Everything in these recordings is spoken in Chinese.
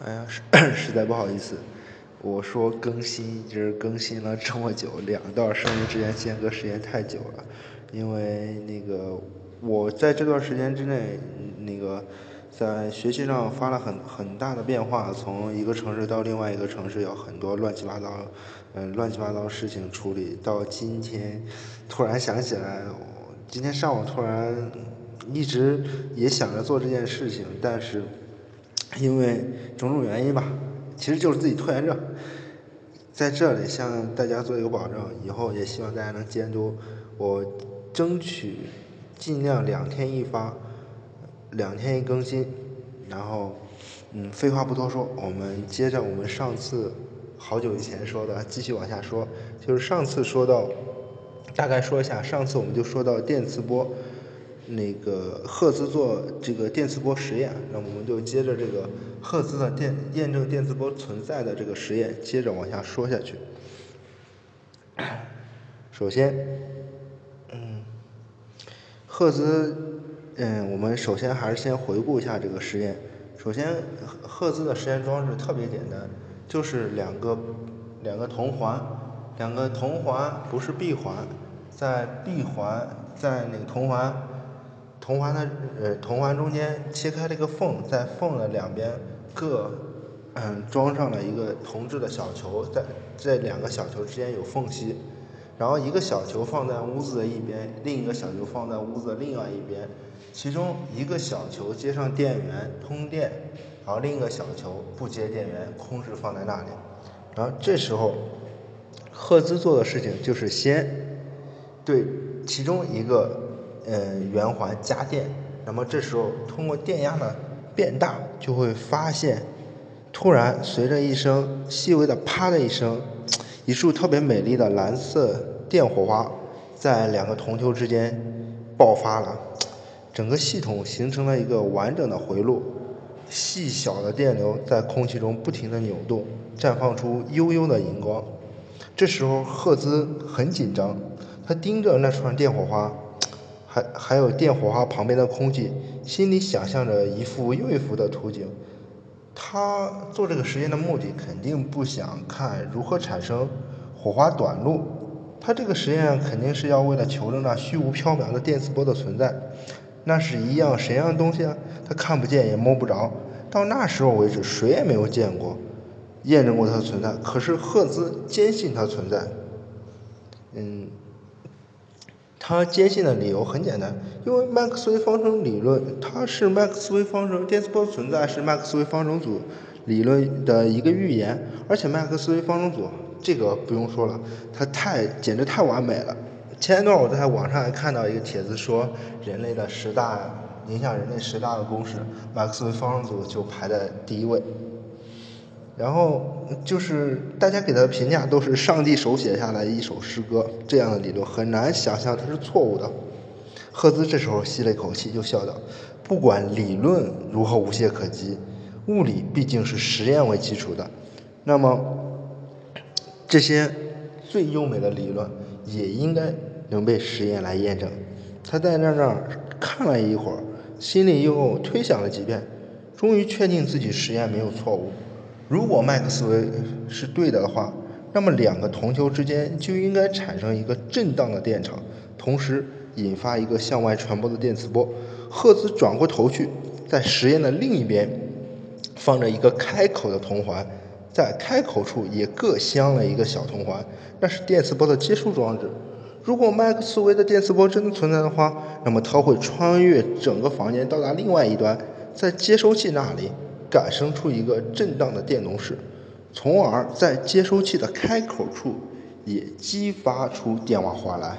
哎呀，实 实在不好意思，我说更新就是更新了这么久，两段声音之间间隔时间太久了，因为那个我在这段时间之内，那个在学习上发了很很大的变化，从一个城市到另外一个城市，有很多乱七八糟，嗯，乱七八糟事情处理，到今天突然想起来，今天上午突然一直也想着做这件事情，但是。因为种种原因吧，其实就是自己拖延症，在这里向大家做一个保证，以后也希望大家能监督我，争取尽量两天一发，两天一更新，然后，嗯，废话不多说，我们接着我们上次好久以前说的继续往下说，就是上次说到，大概说一下，上次我们就说到电磁波。那个赫兹做这个电磁波实验，那我们就接着这个赫兹的电验证电磁波存在的这个实验，接着往下说下去。首先，嗯，赫兹，嗯，我们首先还是先回顾一下这个实验。首先，赫兹的实验装置特别简单，就是两个两个铜环，两个铜环不是闭环，在闭环在那个铜环。铜环的呃铜环中间切开了一个缝，在缝的两边各嗯装上了一个铜制的小球，在这两个小球之间有缝隙，然后一个小球放在屋子的一边，另一个小球放在屋子的另外一边，其中一个小球接上电源通电，然后另一个小球不接电源空置放在那里，然后这时候赫兹做的事情就是先对其中一个。嗯，圆环加电，那么这时候通过电压的变大，就会发现，突然随着一声细微的啪的一声，一束特别美丽的蓝色电火花在两个铜球之间爆发了，整个系统形成了一个完整的回路，细小的电流在空气中不停地扭动，绽放出幽幽的荧光。这时候赫兹很紧张，他盯着那串电火花。还还有电火花旁边的空气，心里想象着一幅又一幅的图景。他做这个实验的目的肯定不想看如何产生火花短路，他这个实验肯定是要为了求证那虚无缥缈的电磁波的存在。那是一样什么样的东西啊？他看不见也摸不着，到那时候为止谁也没有见过、验证过它的存在。可是赫兹坚信它存在，嗯。他坚信的理由很简单，因为麦克斯韦方程理论，它是麦克斯韦方程电磁波存在是麦克斯韦方程组理论的一个预言，而且麦克斯韦方程组这个不用说了，它太简直太完美了。前一段我在网上还看到一个帖子说，人类的十大影响人类十大的公式，麦克斯韦方程组就排在第一位。然后就是大家给他的评价都是上帝手写下来一首诗歌，这样的理论很难想象它是错误的。赫兹这时候吸了一口气，就笑道：“不管理论如何无懈可击，物理毕竟是实验为基础的。那么这些最优美的理论也应该能被实验来验证。”他在那那儿看了一会儿，心里又推想了几遍，终于确定自己实验没有错误。如果麦克斯韦是对的的话，那么两个铜球之间就应该产生一个震荡的电场，同时引发一个向外传播的电磁波。赫兹转过头去，在实验的另一边放着一个开口的铜环，在开口处也各镶了一个小铜环，那是电磁波的接收装置。如果麦克斯韦的电磁波真的存在的话，那么它会穿越整个房间到达另外一端，在接收器那里。产生出一个震荡的电容势，从而在接收器的开口处也激发出电瓦花来。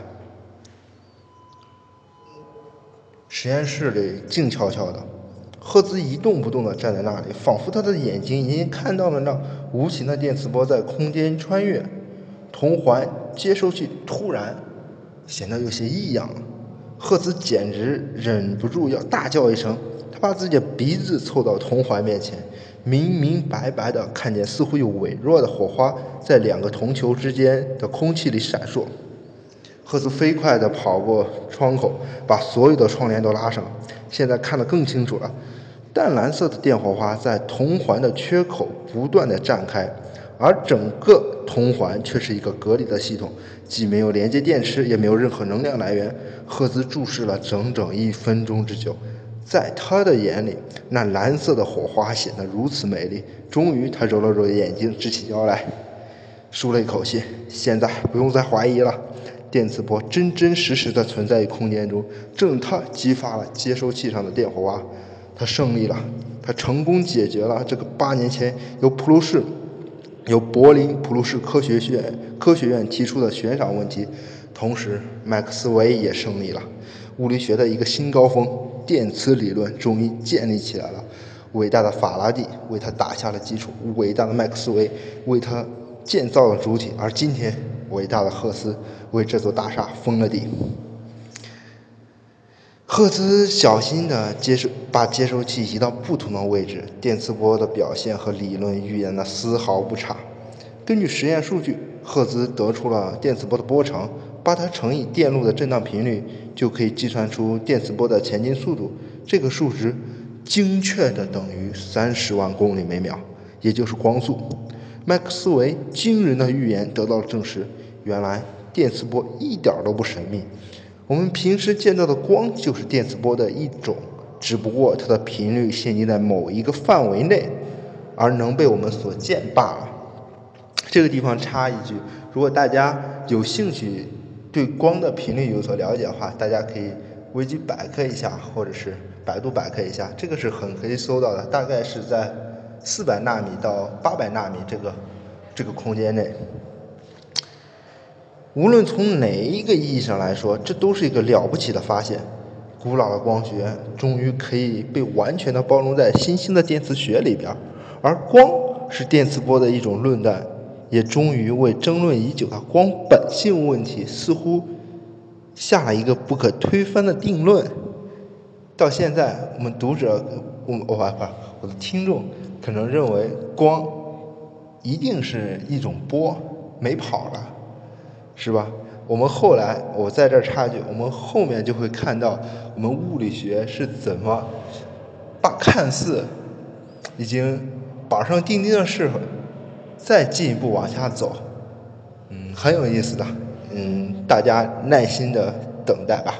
实验室里静悄悄的，赫兹一动不动地站在那里，仿佛他的眼睛已经看到了那无形的电磁波在空间穿越。铜环接收器突然显得有些异样，赫兹简直忍不住要大叫一声。他把自己的鼻子凑到铜环面前，明明白白的看见似乎有微弱的火花在两个铜球之间的空气里闪烁。赫兹飞快地跑过窗口，把所有的窗帘都拉上，现在看得更清楚了。淡蓝色的电火花在铜环的缺口不断的绽开，而整个铜环却是一个隔离的系统，既没有连接电池，也没有任何能量来源。赫兹注视了整整一分钟之久，在他的眼里，那蓝色的火花显得如此美丽。终于，他揉了揉眼睛，直起腰来，舒了一口气。现在不用再怀疑了。电磁波真真实实的存在于空间中，正它激发了接收器上的电火花，他胜利了，他成功解决了这个八年前由普鲁士、由柏林普鲁士科学院科学院提出的悬赏问题，同时麦克斯韦也胜利了，物理学的一个新高峰——电磁理论终于建立起来了。伟大的法拉第为他打下了基础，伟大的麦克斯韦为他建造了主体，而今天。伟大的赫斯为这座大厦封了顶。赫兹小心地接收，把接收器移到不同的位置，电磁波的表现和理论预言的丝毫不差。根据实验数据，赫兹得出了电磁波的波长，把它乘以电路的振荡频率，就可以计算出电磁波的前进速度。这个数值精确的等于三十万公里每秒，也就是光速。麦克斯韦惊人的预言得到了证实。原来电磁波一点都不神秘，我们平时见到的光就是电磁波的一种，只不过它的频率限定在某一个范围内，而能被我们所见罢了。这个地方插一句，如果大家有兴趣对光的频率有所了解的话，大家可以维基百科一下，或者是百度百科一下，这个是很可以搜到的，大概是在四百纳米到八百纳米这个这个空间内。无论从哪一个意义上来说，这都是一个了不起的发现。古老的光学终于可以被完全的包容在新兴的电磁学里边，而光是电磁波的一种论断，也终于为争论已久的光本性问题似乎下了一个不可推翻的定论。到现在，我们读者，我我不不，我的听众可能认为光一定是一种波，没跑了。是吧？我们后来，我在这插一句，我们后面就会看到我们物理学是怎么把看似已经板上钉钉的事再进一步往下走，嗯，很有意思的，嗯，大家耐心的等待吧。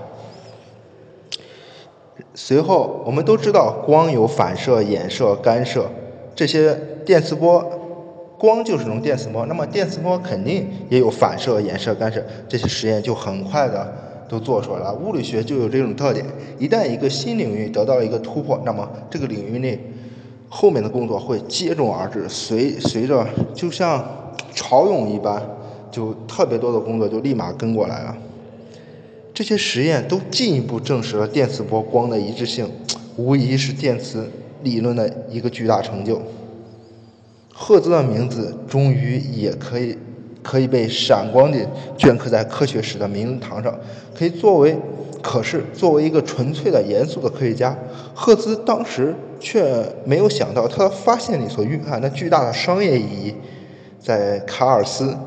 随后，我们都知道光有反射、衍射、干涉这些电磁波。光就是种电磁波，那么电磁波肯定也有反射、衍射、干涉，这些实验就很快的都做出来了。物理学就有这种特点，一旦一个新领域得到一个突破，那么这个领域内后面的工作会接踵而至，随随着就像潮涌一般，就特别多的工作就立马跟过来了。这些实验都进一步证实了电磁波光的一致性，无疑是电磁理论的一个巨大成就。赫兹的名字终于也可以可以被闪光地镌刻在科学史的名堂上，可以作为。可是，作为一个纯粹的、严肃的科学家，赫兹当时却没有想到他的发现里所蕴含的巨大的商业意义。在卡尔斯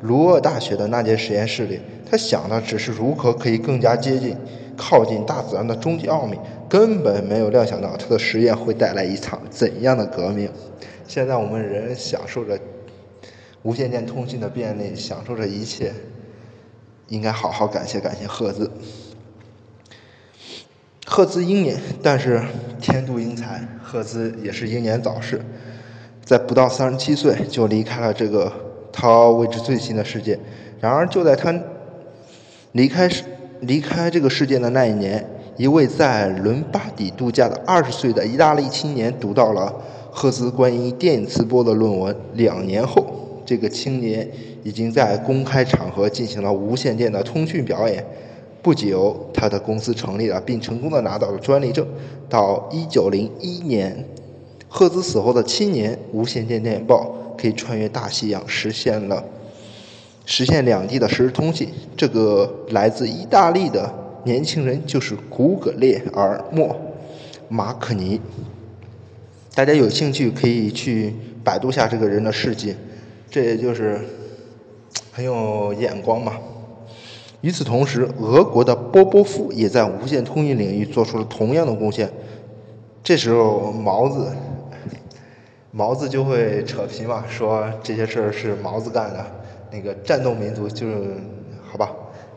卢厄大学的那间实验室里，他想的只是如何可以更加接近、靠近大自然的终极奥秘，根本没有料想到他的实验会带来一场怎样的革命。现在我们人享受着无线电通信的便利，享受着一切，应该好好感谢感谢赫兹。赫兹英年，但是天妒英才，赫兹也是英年早逝，在不到三十七岁就离开了这个他为之最新的世界。然而就在他离开世离开这个世界的那一年，一位在伦巴底度假的二十岁的意大利青年读到了。赫兹关于电磁波的论文。两年后，这个青年已经在公开场合进行了无线电的通讯表演。不久，他的公司成立了，并成功的拿到了专利证。到1901年，赫兹死后的七年，无线电电报可以穿越大西洋，实现了实现两地的实时通信。这个来自意大利的年轻人就是古格列尔莫·马可尼。大家有兴趣可以去百度下这个人的事迹，这也就是很有眼光嘛。与此同时，俄国的波波夫也在无线通讯领域做出了同样的贡献。这时候毛子，毛子就会扯皮嘛，说这些事儿是毛子干的，那个战斗民族就是，好吧，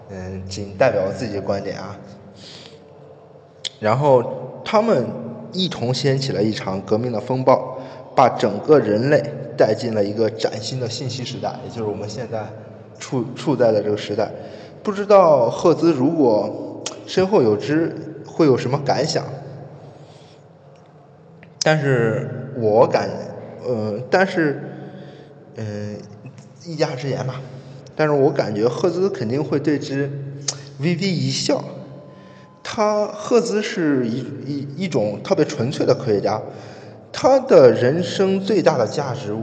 嗯，仅代表自己的观点啊。然后他们一同掀起了一场革命的风暴，把整个人类带进了一个崭新的信息时代，也就是我们现在处处在的这个时代。不知道赫兹如果身后有知，会有什么感想？但是我感，呃，但是，嗯，一家之言吧。但是我感觉赫兹肯定会对之微微一笑。他赫兹是一一一种特别纯粹的科学家，他的人生最大的价值，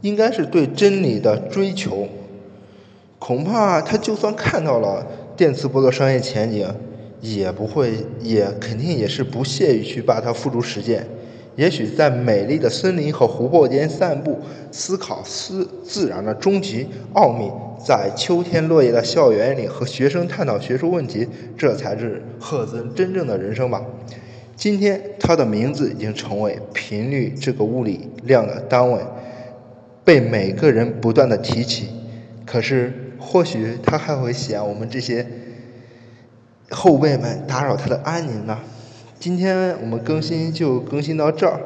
应该是对真理的追求。恐怕他就算看到了电磁波的商业前景，也不会，也肯定也是不屑于去把它付诸实践。也许在美丽的森林和湖泊间散步，思考自自然的终极奥秘；在秋天落叶的校园里和学生探讨学术问题，这才是赫兹真正的人生吧。今天，他的名字已经成为频率这个物理量的单位，被每个人不断的提起。可是，或许他还会嫌我们这些后辈们打扰他的安宁呢？今天我们更新就更新到这儿，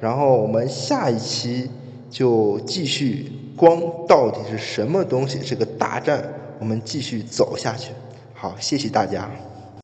然后我们下一期就继续光到底是什么东西这个大战，我们继续走下去。好，谢谢大家。